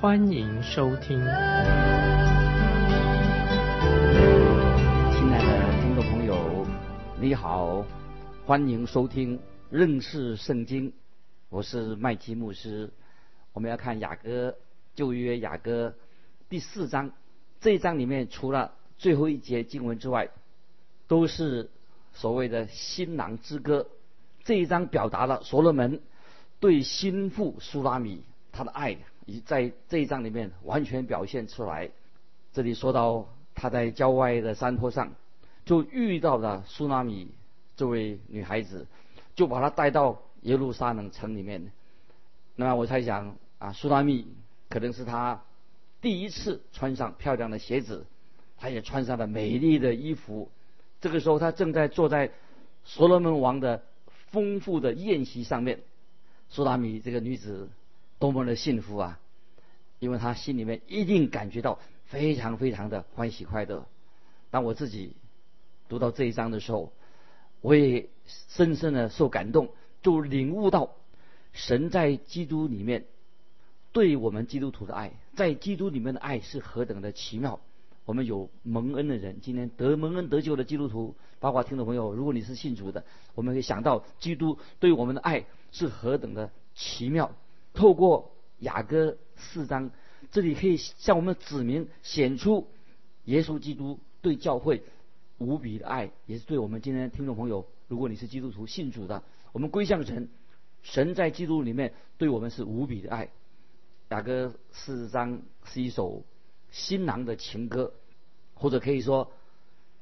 欢迎收听。亲爱的听众朋友，你好，欢迎收听认识圣经。我是麦基牧师，我们要看雅歌旧约雅歌第四章。这一章里面除了最后一节经文之外，都是所谓的新郎之歌。这一章表达了所罗门对心腹苏拉米他的爱，已在这一章里面完全表现出来。这里说到他在郊外的山坡上，就遇到了苏拉米这位女孩子，就把她带到。耶路撒冷城里面，那么我猜想啊，苏拉密可能是他第一次穿上漂亮的鞋子，他也穿上了美丽的衣服。这个时候，他正在坐在所罗门王的丰富的宴席上面。苏拉米这个女子多么的幸福啊！因为他心里面一定感觉到非常非常的欢喜快乐。当我自己读到这一章的时候，我也深深的受感动。就领悟到，神在基督里面对我们基督徒的爱，在基督里面的爱是何等的奇妙。我们有蒙恩的人，今天得蒙恩得救的基督徒，包括听众朋友，如果你是信主的，我们会想到基督对我们的爱是何等的奇妙。透过雅歌四章，这里可以向我们指明显出耶稣基督对教会无比的爱，也是对我们今天听众朋友，如果你是基督徒信主的。我们归向神，神在基督里面对我们是无比的爱。雅歌四章是一首新郎的情歌，或者可以说，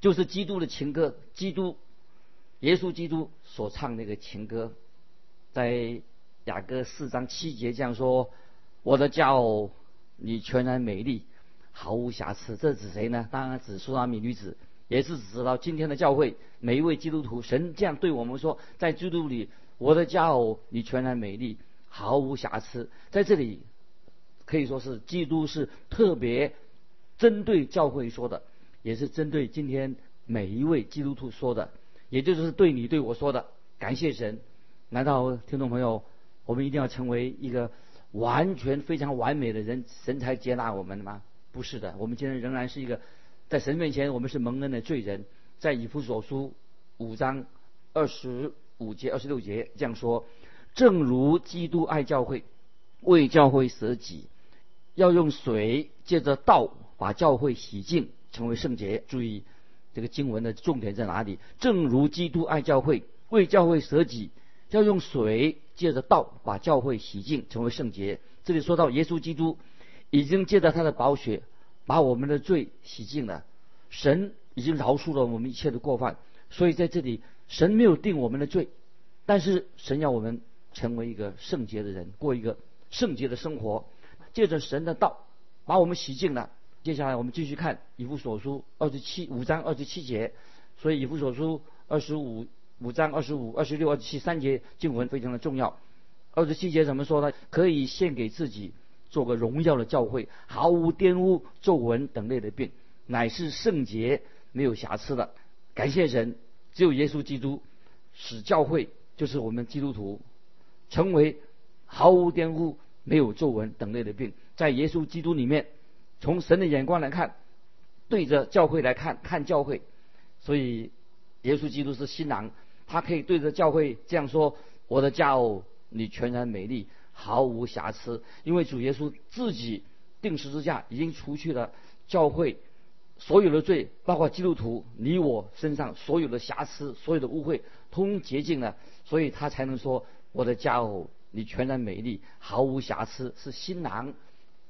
就是基督的情歌。基督，耶稣基督所唱那个情歌，在雅歌四章七节这样说：“我的骄傲，你全然美丽，毫无瑕疵。”这指谁呢？当然指苏拉米女子。也是指到今天的教会每一位基督徒，神这样对我们说：在基督里，我的佳偶，你全然美丽，毫无瑕疵。在这里，可以说是基督是特别针对教会说的，也是针对今天每一位基督徒说的，也就是对你对我说的。感谢神！难道听众朋友，我们一定要成为一个完全非常完美的人，神才接纳我们吗？不是的，我们今天仍然是一个。在神面前，我们是蒙恩的罪人。在以弗所书五章二十五节、二十六节这样说：正如基督爱教会，为教会舍己，要用水借着道把教会洗净，成为圣洁。注意这个经文的重点在哪里？正如基督爱教会，为教会舍己，要用水借着道把教会洗净，成为圣洁。这里说到耶稣基督已经借着他的宝血。把我们的罪洗净了，神已经饶恕了我们一切的过犯，所以在这里，神没有定我们的罪，但是神要我们成为一个圣洁的人，过一个圣洁的生活，借着神的道把我们洗净了。接下来我们继续看以弗所书二十七五章二十七节，所以以弗所书二十五五章二十五、二十六、二十七三节经文非常的重要。二十七节怎么说呢？可以献给自己。做个荣耀的教会，毫无玷污、皱纹等类的病，乃是圣洁、没有瑕疵的。感谢神，只有耶稣基督使教会，就是我们基督徒，成为毫无玷污、没有皱纹等类的病。在耶稣基督里面，从神的眼光来看，对着教会来看，看教会，所以耶稣基督是新郎，他可以对着教会这样说：“我的家哦，你全然美丽。”毫无瑕疵，因为主耶稣自己定十字架，已经除去了教会所有的罪，包括基督徒你我身上所有的瑕疵、所有的污秽，通洁净了，所以他才能说：“我的佳偶，你全然美丽，毫无瑕疵。”是新郎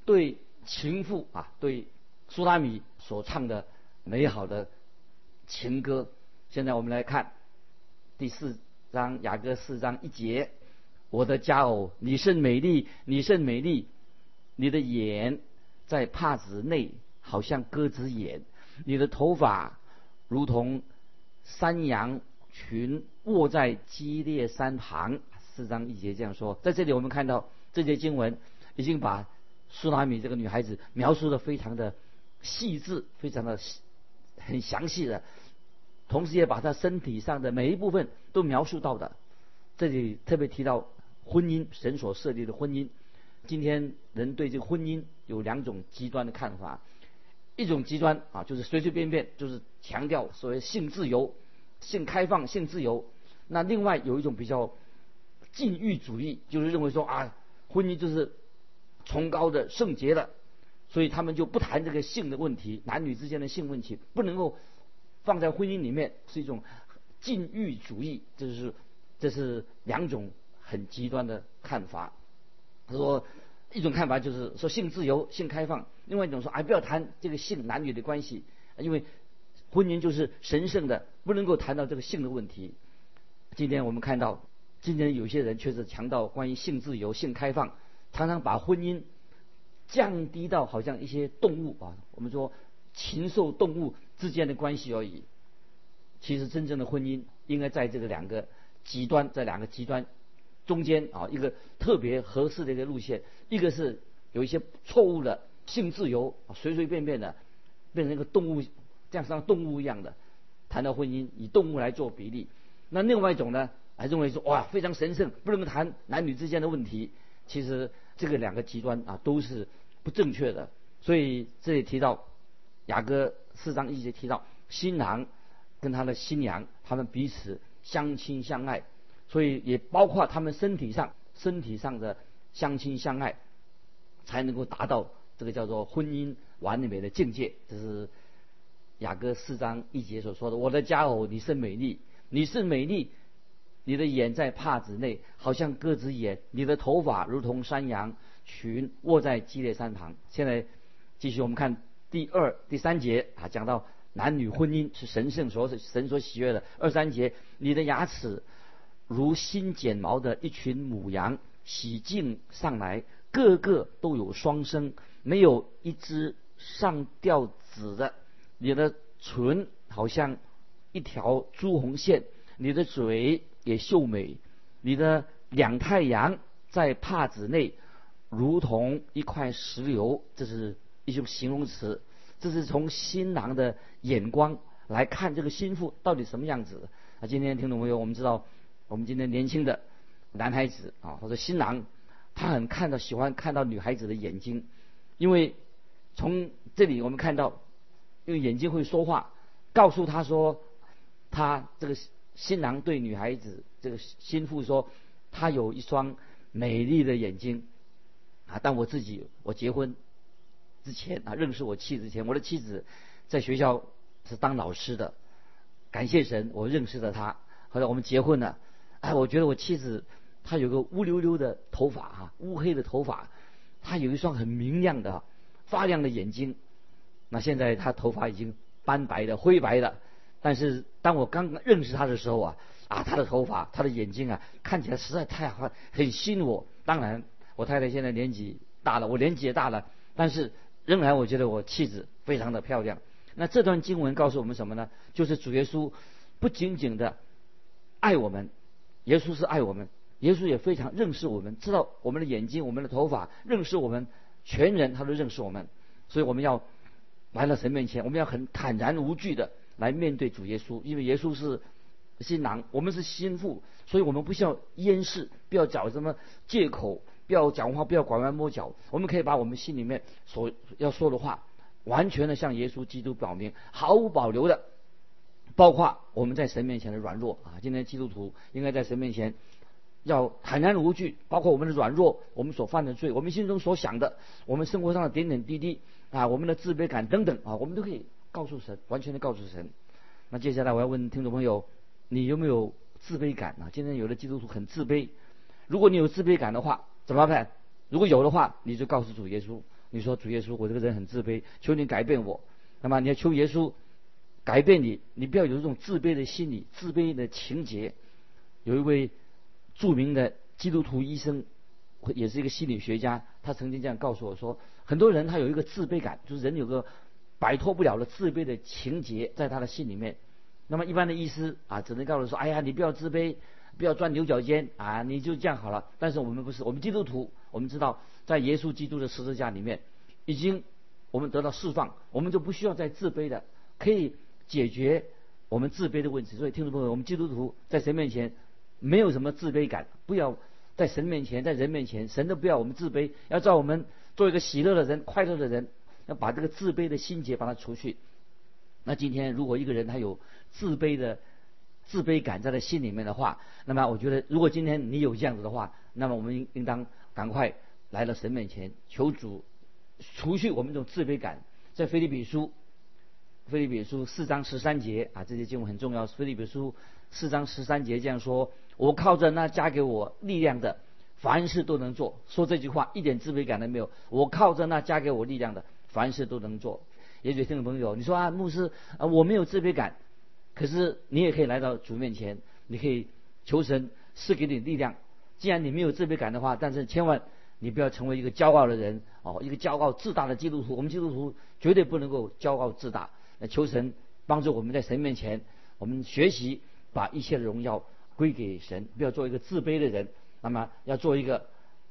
对情妇啊，对苏拉米所唱的美好的情歌。现在我们来看第四章雅歌四章一节。我的佳偶，你甚美丽，你甚美丽，你的眼在帕子内，好像鸽子眼；你的头发如同山羊群卧在基列山旁。四章一节这样说。在这里，我们看到这节经文已经把苏拉米这个女孩子描述的非常的细致，非常的很详细的，同时也把他身体上的每一部分都描述到的。这里特别提到婚姻，神所设立的婚姻。今天人对这个婚姻有两种极端的看法，一种极端啊，就是随随便便，就是强调所谓性自由、性开放、性自由。那另外有一种比较禁欲主义，就是认为说啊，婚姻就是崇高的、圣洁的，所以他们就不谈这个性的问题，男女之间的性问题不能够放在婚姻里面，是一种禁欲主义。这是这是两种很极端的看法。他说，一种看法就是说性自由、性开放；另外一种说，哎，不要谈这个性男女的关系，因为婚姻就是神圣的，不能够谈到这个性的问题。今天我们看到，今天有些人确实强调关于性自由、性开放，常常把婚姻降低到好像一些动物啊，我们说禽兽动物之间的关系而已。其实真正的婚姻应该在这个两个极端，在两个极端。中间啊，一个特别合适的一个路线，一个是有一些错误的性自由，随随便便的变成一个动物，这样像动物一样的谈到婚姻，以动物来做比例。那另外一种呢，还认为说哇非常神圣，不能谈男女之间的问题。其实这个两个极端啊都是不正确的。所以这里提到雅各四章一节提到新郎跟他的新娘，他们彼此相亲相爱。所以也包括他们身体上、身体上的相亲相爱，才能够达到这个叫做婚姻完美的境界。这是雅各四章一节所说的：“我的佳偶，你是美丽，你是美丽，你的眼在帕子内，好像鸽子眼；你的头发如同山羊群卧在基列山旁。”现在继续我们看第二、第三节啊，讲到男女婚姻是神圣所神所喜悦的。二三节，你的牙齿。如新剪毛的一群母羊，洗净上来，个个都有双生，没有一只上吊子的。你的唇好像一条朱红线，你的嘴也秀美，你的两太阳在帕子内，如同一块石榴。这是一种形容词，这是从新郎的眼光来看这个心腹到底什么样子。啊，今天听众朋友，我们知道。我们今天年轻的男孩子啊，或者新郎，他很看到喜欢看到女孩子的眼睛，因为从这里我们看到，因为眼睛会说话，告诉他说，他这个新郎对女孩子这个心腹说，他有一双美丽的眼睛啊。但我自己我结婚之前啊，认识我妻子之前，我的妻子在学校是当老师的，感谢神，我认识了她，后来我们结婚了。哎，我觉得我妻子她有个乌溜溜的头发哈，乌黑的头发，她有一双很明亮的、发亮的眼睛。那现在她头发已经斑白的、灰白的，但是当我刚刚认识她的时候啊，啊，她的头发、她的眼睛啊，看起来实在太好，很吸引我。当然，我太太现在年纪大了，我年纪也大了，但是仍然我觉得我气质非常的漂亮。那这段经文告诉我们什么呢？就是主耶稣不仅仅的爱我们。耶稣是爱我们，耶稣也非常认识我们，知道我们的眼睛、我们的头发，认识我们全人，他都认识我们。所以我们要来到神面前，我们要很坦然无惧的来面对主耶稣，因为耶稣是新郎，我们是新妇，所以我们不需要掩饰，不要找什么借口，不要讲话，不要拐弯抹角，我们可以把我们心里面所要说的话，完全的向耶稣基督表明，毫无保留的。包括我们在神面前的软弱啊，今天基督徒应该在神面前要坦然无惧，包括我们的软弱，我们所犯的罪，我们心中所想的，我们生活上的点点滴滴啊，我们的自卑感等等啊，我们都可以告诉神，完全的告诉神。那接下来我要问听众朋友，你有没有自卑感啊？今天有的基督徒很自卑，如果你有自卑感的话，怎么办？如果有的话，你就告诉主耶稣，你说主耶稣，我这个人很自卑，求你改变我。那么你要求耶稣。改变你，你不要有这种自卑的心理、自卑的情节。有一位著名的基督徒医生也是一个心理学家，他曾经这样告诉我说，很多人他有一个自卑感，就是人有个摆脱不了的自卑的情节在他的心里面。那么一般的医师啊，只能告诉说，哎呀，你不要自卑，不要钻牛角尖啊，你就这样好了。但是我们不是，我们基督徒，我们知道在耶稣基督的十字架里面，已经我们得到释放，我们就不需要再自卑的，可以解决我们自卑的问题。所以听众朋友，我们基督徒在神面前没有什么自卑感，不要在神面前，在人面前，神都不要我们自卑，要叫我们做一个喜乐的人、快乐的人，要把这个自卑的心结把它除去。那今天如果一个人他有自卑的自卑感在他心里面的话，那么我觉得，如果今天你有这样子的话，那么我们应当赶快来到神面前求主除去我们这种自卑感。在菲利比书，菲利比书四章十三节啊，这些经文很重要。菲利比书四章十三节这样说：“我靠着那加给我力量的，凡事都能做。”说这句话一点自卑感都没有。我靠着那加给我力量的，凡事都能做。也许听众朋友，你说啊，牧师啊，我没有自卑感，可是你也可以来到主面前，你可以求神赐给你力量。既然你没有自卑感的话，但是千万你不要成为一个骄傲的人哦，一个骄傲自大的基督徒。我们基督徒绝对不能够骄傲自大。那求神帮助我们在神面前，我们学习把一切的荣耀归给神，不要做一个自卑的人。那么要做一个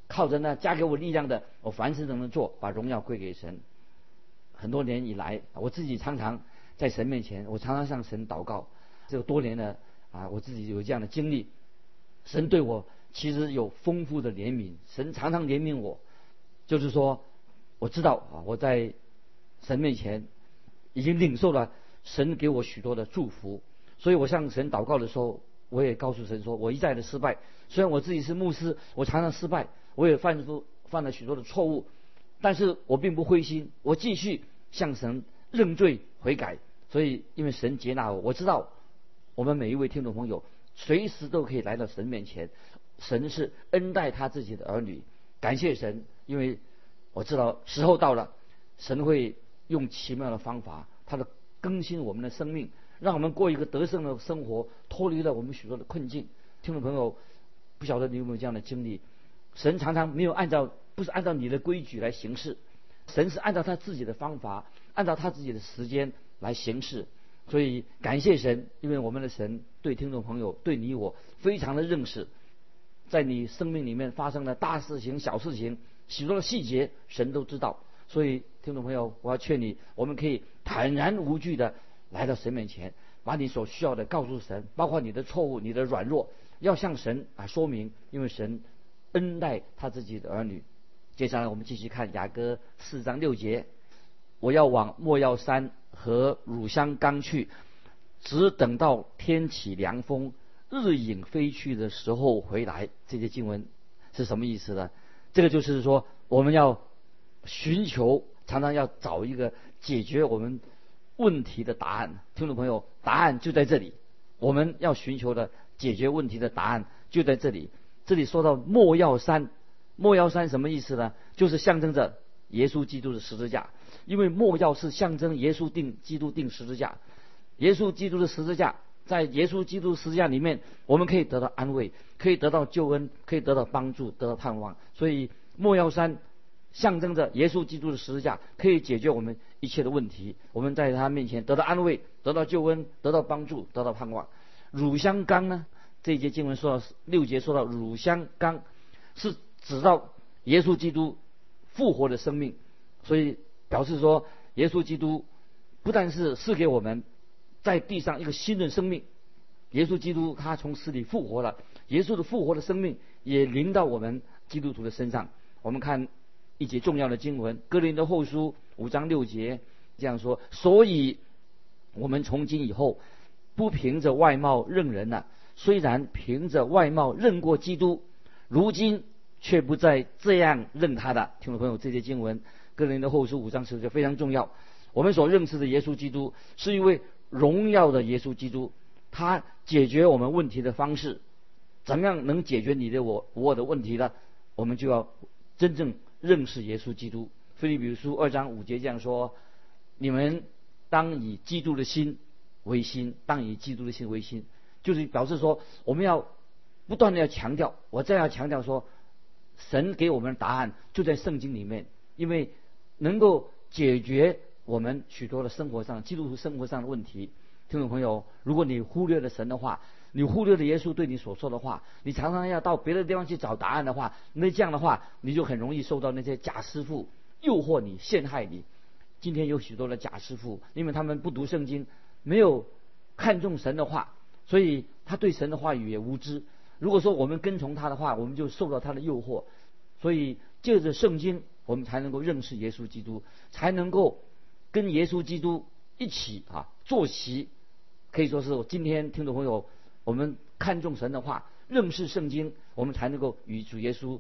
靠着那加给我力量的，我凡事都能做，把荣耀归给神。很多年以来，我自己常常在神面前，我常常向神祷告。这个多年呢，啊，我自己有这样的经历，神对我其实有丰富的怜悯，神常常怜悯我。就是说，我知道啊，我在神面前已经领受了神给我许多的祝福，所以我向神祷告的时候，我也告诉神说，我一再的失败。虽然我自己是牧师，我常常失败，我也犯出犯了许多的错误。但是我并不灰心，我继续向神认罪悔改。所以，因为神接纳我，我知道我们每一位听众朋友随时都可以来到神面前。神是恩待他自己的儿女，感谢神，因为我知道时候到了，神会用奇妙的方法，他的更新我们的生命，让我们过一个得胜的生活，脱离了我们许多的困境。听众朋友，不晓得你有没有这样的经历？神常常没有按照。不是按照你的规矩来行事，神是按照他自己的方法，按照他自己的时间来行事。所以感谢神，因为我们的神对听众朋友、对你我非常的认识，在你生命里面发生的大事情、小事情，许多的细节，神都知道。所以听众朋友，我要劝你，我们可以坦然无惧的来到神面前，把你所需要的告诉神，包括你的错误、你的软弱，要向神啊说明，因为神恩待他自己的儿女。接下来我们继续看雅歌四章六节，我要往莫要山和乳香刚去，只等到天起凉风，日影飞去的时候回来。这些经文是什么意思呢？这个就是说，我们要寻求，常常要找一个解决我们问题的答案。听众朋友，答案就在这里。我们要寻求的解决问题的答案就在这里。这里说到莫要山。莫要山什么意思呢？就是象征着耶稣基督的十字架，因为莫要是象征耶稣定基督定十字架，耶稣基督的十字架，在耶稣基督十字架里面，我们可以得到安慰，可以得到救恩，可以得到帮助，得到盼望。所以莫要山象征着耶稣基督的十字架，可以解决我们一切的问题。我们在他面前得到安慰，得到救恩，得到帮助，得到盼望。乳香冈呢？这一节经文说到六节说到乳香冈是。指到耶稣基督复活的生命，所以表示说，耶稣基督不但是赐给我们在地上一个新的生命，耶稣基督他从死里复活了，耶稣的复活的生命也临到我们基督徒的身上。我们看一节重要的经文，《哥林的后书》五章六节这样说：所以，我们从今以后不凭着外貌认人了，虽然凭着外貌认过基督，如今。却不再这样认他的听众朋友，这些经文，个人的后书五章十节非常重要。我们所认识的耶稣基督是一位荣耀的耶稣基督，他解决我们问题的方式，怎么样能解决你的我我的问题呢？我们就要真正认识耶稣基督。菲利比书二章五节这样说：你们当以基督的心为心，当以基督的心为心，就是表示说我们要不断的要强调，我再要强调说。神给我们的答案就在圣经里面，因为能够解决我们许多的生活上、基督徒生活上的问题。听众朋友，如果你忽略了神的话，你忽略了耶稣对你所说的话，你常常要到别的地方去找答案的话，那这样的话，你就很容易受到那些假师傅诱惑你、陷害你。今天有许多的假师傅，因为他们不读圣经，没有看重神的话，所以他对神的话语也无知。如果说我们跟从他的话，我们就受到他的诱惑。所以借着圣经，我们才能够认识耶稣基督，才能够跟耶稣基督一起啊坐席。可以说是今天听众朋友，我们看重神的话，认识圣经，我们才能够与主耶稣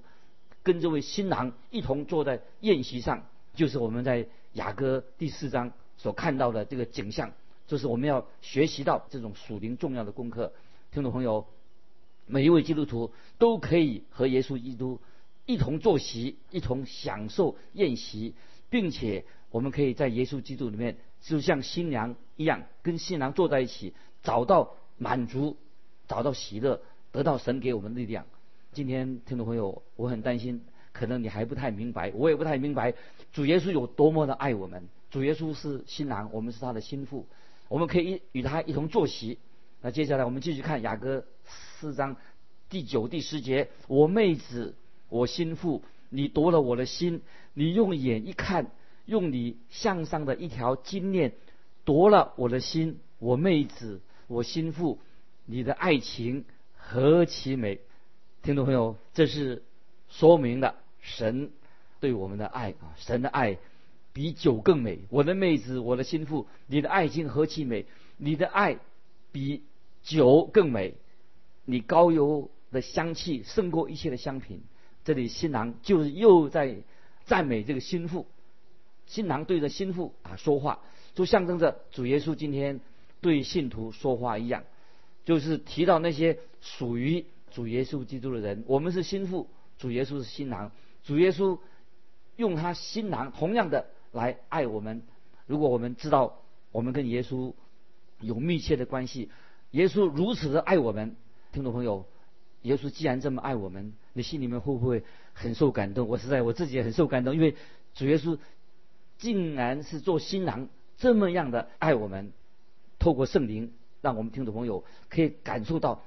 跟这位新郎一同坐在宴席上。就是我们在雅歌第四章所看到的这个景象，就是我们要学习到这种属灵重要的功课。听众朋友。每一位基督徒都可以和耶稣基督一同坐席，一同享受宴席，并且我们可以在耶稣基督里面，就像新娘一样，跟新郎坐在一起，找到满足，找到喜乐，得到神给我们的力量。今天听众朋友，我很担心，可能你还不太明白，我也不太明白，主耶稣有多么的爱我们。主耶稣是新郎，我们是他的心腹，我们可以与他一同坐席。那接下来我们继续看雅歌。四章第九、第十节，我妹子，我心腹，你夺了我的心，你用眼一看，用你向上的一条金链夺了我的心，我妹子，我心腹，你的爱情何其美！听众朋友，这是说明了神对我们的爱啊，神的爱比酒更美。我的妹子，我的心腹，你的爱情何其美！你的爱比酒更美。你高油的香气胜过一切的香品。这里新郎就是又在赞美这个心腹，新郎对着心腹啊说话，就象征着主耶稣今天对信徒说话一样，就是提到那些属于主耶稣基督的人。我们是心腹，主耶稣是新郎，主耶稣用他新郎同样的来爱我们。如果我们知道我们跟耶稣有密切的关系，耶稣如此的爱我们。听众朋友，耶稣既然这么爱我们，你心里面会不会很受感动？我实在我自己也很受感动，因为主耶稣竟然是做新郎这么样的爱我们，透过圣灵，让我们听众朋友可以感受到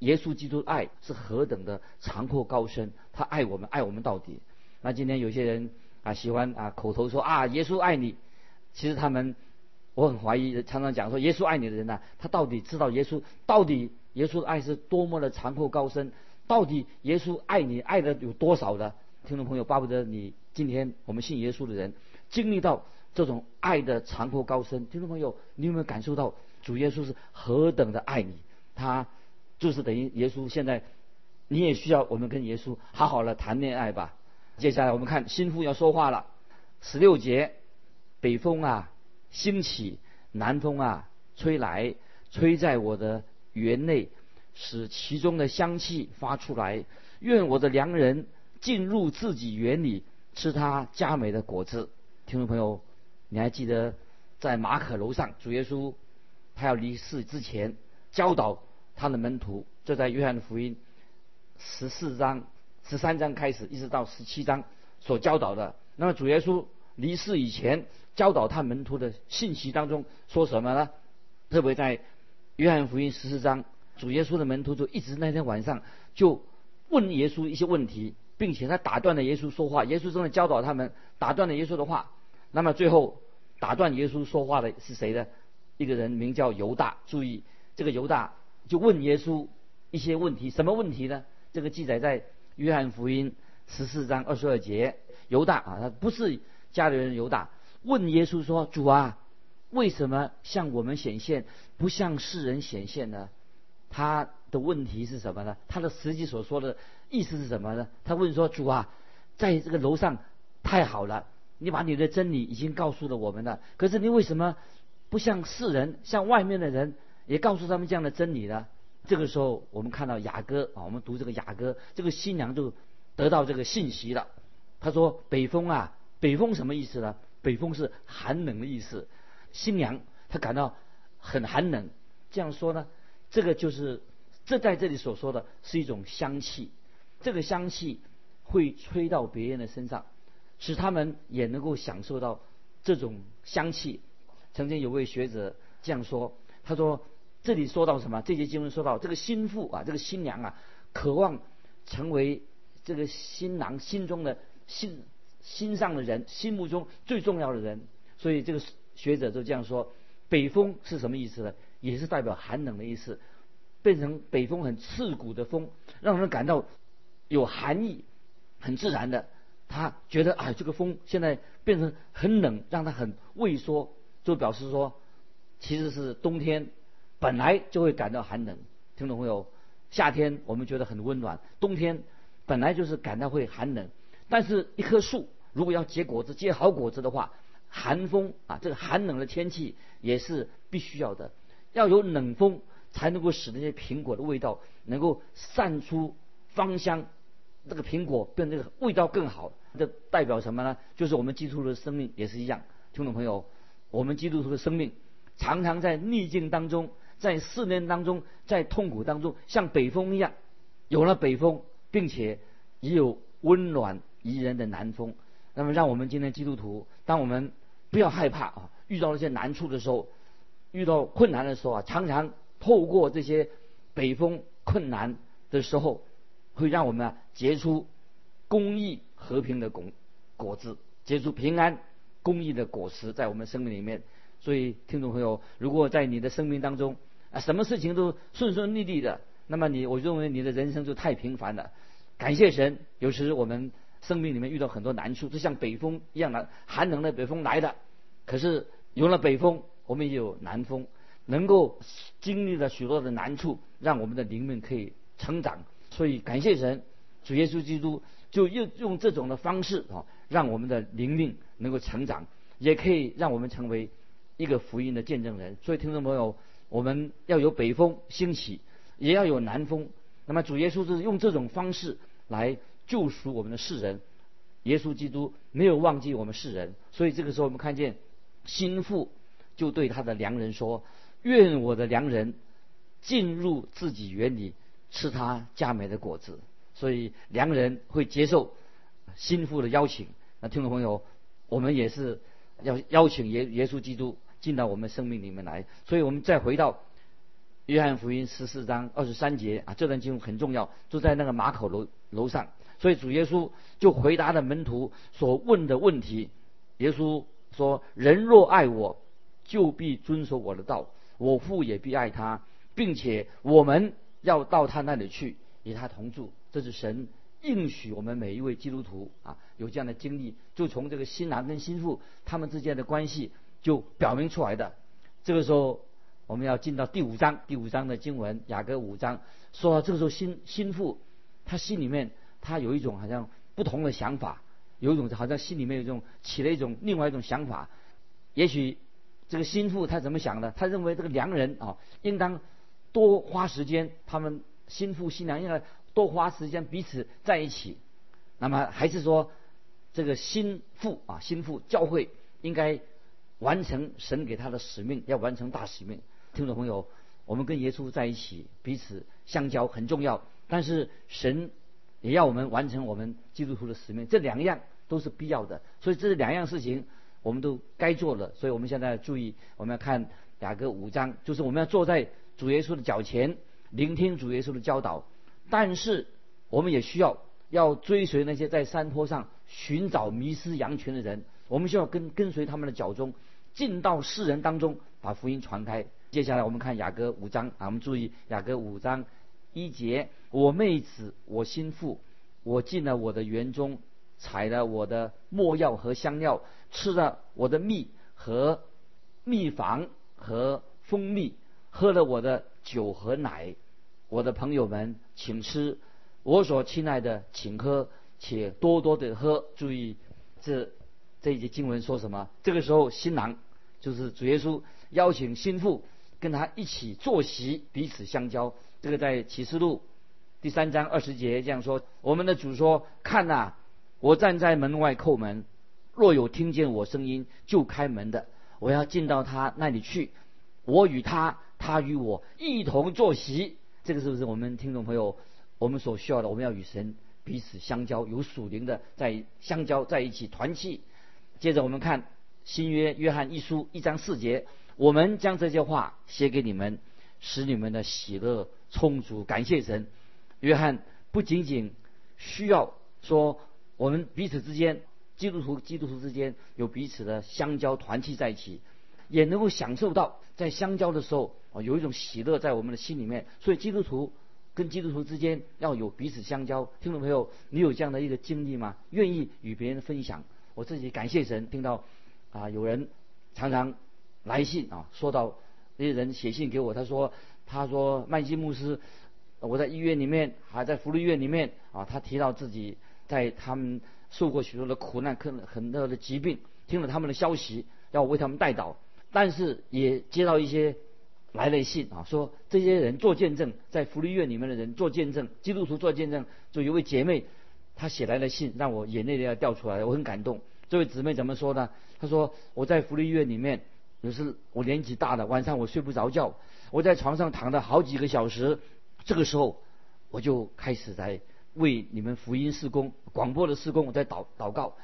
耶稣基督的爱是何等的长阔高深。他爱我们，爱我们到底。那今天有些人啊喜欢啊口头说啊耶稣爱你，其实他们我很怀疑，常常讲说耶稣爱你的人呢，他到底知道耶稣到底？耶稣的爱是多么的残酷高深，到底耶稣爱你爱的有多少的听众朋友，巴不得你今天我们信耶稣的人经历到这种爱的残酷高深。听众朋友，你有没有感受到主耶稣是何等的爱你？他就是等于耶稣。现在你也需要我们跟耶稣好好的谈恋爱吧。接下来我们看心腹要说话了，十六节，北风啊兴起，南风啊吹来，吹在我的。园内，使其中的香气发出来。愿我的良人进入自己园里，吃他佳美的果子。听众朋友，你还记得在马可楼上，主耶稣他要离世之前教导他的门徒，这在约翰福音十四章、十三章开始，一直到十七章所教导的。那么主耶稣离世以前教导他门徒的信息当中说什么呢？特别在。约翰福音十四章，主耶稣的门徒就一直那天晚上就问耶稣一些问题，并且他打断了耶稣说话。耶稣正在教导他们，打断了耶稣的话。那么最后打断耶稣说话的是谁呢？一个人名叫犹大。注意，这个犹大就问耶稣一些问题，什么问题呢？这个记载在约翰福音十四章二十二节。犹大啊，他不是家里人犹大，问耶稣说：“主啊。”为什么向我们显现，不向世人显现呢？他的问题是什么呢？他的实际所说的意思是什么呢？他问说：“主啊，在这个楼上太好了，你把你的真理已经告诉了我们了。可是你为什么不向世人、向外面的人也告诉他们这样的真理呢？”这个时候，我们看到雅歌啊，我们读这个雅歌，这个新娘就得到这个信息了。他说：“北风啊，北风什么意思呢？北风是寒冷的意思。”新娘她感到很寒冷，这样说呢，这个就是这在这里所说的是一种香气，这个香气会吹到别人的身上，使他们也能够享受到这种香气。曾经有位学者这样说，他说：“这里说到什么？这节经文说到这个心腹啊，这个新娘啊，渴望成为这个新郎心中的新心上的人，心目中最重要的人。所以这个学者就这样说：北风是什么意思呢？也是代表寒冷的意思，变成北风很刺骨的风，让人感到有寒意，很自然的，他觉得啊，这个风现在变成很冷，让他很畏缩。”就表示说，其实是冬天本来就会感到寒冷，听懂没有？夏天我们觉得很温暖，冬天本来就是感到会寒冷。但是，一棵树如果要结果子、结好果子的话，寒风啊，这个寒冷的天气也是必须要的。要有冷风，才能够使那些苹果的味道能够散出芳香，这个苹果变这个味道更好。这代表什么呢？就是我们基督徒的生命也是一样，听懂朋友？我们基督徒的生命常常在逆境当中，在试炼当中，在痛苦当中，像北风一样，有了北风，并且也有温暖宜人的南风。那么，让我们今天基督徒，当我们不要害怕啊，遇到一些难处的时候，遇到困难的时候啊，常常透过这些北风困难的时候，会让我们啊结出公益和平的果果子，结出平安。公益的果实在我们生命里面，所以听众朋友，如果在你的生命当中啊，什么事情都顺顺利利的，那么你我认为你的人生就太平凡了。感谢神，有时我们生命里面遇到很多难处，就像北风一样的寒冷的北风来的。可是有了北风，我们也有南风，能够经历了许多的难处，让我们的灵命可以成长。所以感谢神，主耶稣基督就用用这种的方式啊，让我们的灵命。能够成长，也可以让我们成为一个福音的见证人。所以，听众朋友，我们要有北风兴起，也要有南风。那么，主耶稣是用这种方式来救赎我们的世人。耶稣基督没有忘记我们世人，所以这个时候我们看见心腹就对他的良人说：“愿我的良人进入自己园里，吃他佳美的果子。”所以，良人会接受心腹的邀请。那听众朋友。我们也是要邀请耶耶稣基督进到我们生命里面来，所以我们再回到约翰福音十四章二十三节啊，这段经文很重要，就在那个马口楼楼上，所以主耶稣就回答了门徒所问的问题。耶稣说：“人若爱我，就必遵守我的道；我父也必爱他，并且我们要到他那里去，与他同住。”这是神。应许我们每一位基督徒啊，有这样的经历，就从这个新郎跟新妇他们之间的关系就表明出来的。这个时候，我们要进到第五章，第五章的经文，雅各五章说这个时候，新新妇他心里面他有一种好像不同的想法，有一种好像心里面有一种起了一种另外一种想法。也许这个心腹他怎么想的？他认为这个良人啊，应当多花时间，他们心腹新娘应该。多花时间彼此在一起，那么还是说，这个心腹啊，心腹教会应该完成神给他的使命，要完成大使命。听众朋友，我们跟耶稣在一起，彼此相交很重要，但是神也要我们完成我们基督徒的使命，这两样都是必要的。所以这两样事情我们都该做的。所以我们现在注意，我们要看雅各五章，就是我们要坐在主耶稣的脚前，聆听主耶稣的教导。但是，我们也需要要追随那些在山坡上寻找迷失羊群的人。我们需要跟跟随他们的脚中，进到世人当中，把福音传开。接下来我们看雅歌五章啊，我们注意雅歌五章一节：我妹子，我心腹，我进了我的园中，采了我的墨药和香料，吃了我的蜜和蜜房和蜂蜜，喝了我的酒和奶。我的朋友们，请吃；我所亲爱的，请喝，且多多的喝。注意，这这一节经文说什么？这个时候，新郎就是主耶稣邀请心腹跟他一起坐席，彼此相交。这个在启示录第三章二十节这样说：我们的主说：“看呐，我站在门外叩门，若有听见我声音就开门的，我要进到他那里去，我与他，他与我一同坐席。”这个是不是我们听众朋友我们所需要的？我们要与神彼此相交，有属灵的在相交在一起团契。接着我们看新约约翰一书一章四节，我们将这些话写给你们，使你们的喜乐充足。感谢神，约翰不仅仅需要说我们彼此之间，基督徒基督徒之间有彼此的相交团契在一起，也能够享受到在相交的时候啊有一种喜乐在我们的心里面。所以基督徒跟基督徒之间要有彼此相交。听众朋友，你有这样的一个经历吗？愿意与别人分享？我自己感谢神，听到啊有人常常来信啊，说到那些人写信给我，他说他说麦基牧师，我在医院里面还在福利院里面啊，他提到自己在他们受过许多的苦难，可能很多的疾病，听了他们的消息，要为他们代祷，但是也接到一些来的信啊，说这些人做见证，在福利院里面的人做见证，基督徒做见证，就有位姐妹。她写来的信让我眼泪都要掉出来了，我很感动。这位姊妹怎么说呢？她说我在福利院里面，有时我年纪大了，晚上我睡不着觉，我在床上躺了好几个小时。这个时候，我就开始在为你们福音施工、广播的施工，我在祷祷告，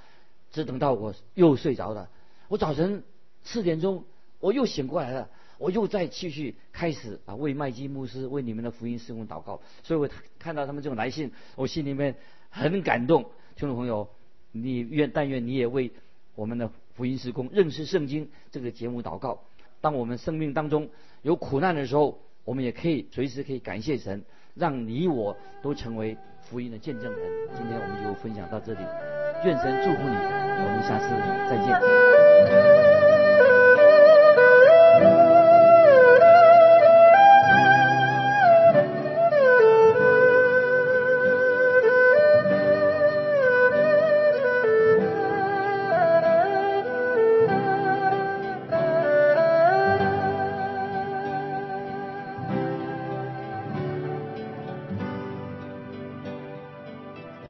只等到我又睡着了。我早晨四点钟我又醒过来了，我又再继续开始啊为麦基牧师、为你们的福音施工祷告。所以我看到他们这种来信，我心里面。很感动，听众朋友，你愿但愿你也为我们的福音时空、认识圣经这个节目祷告。当我们生命当中有苦难的时候，我们也可以随时可以感谢神，让你我都成为福音的见证人。今天我们就分享到这里，愿神祝福你，我们下次再见。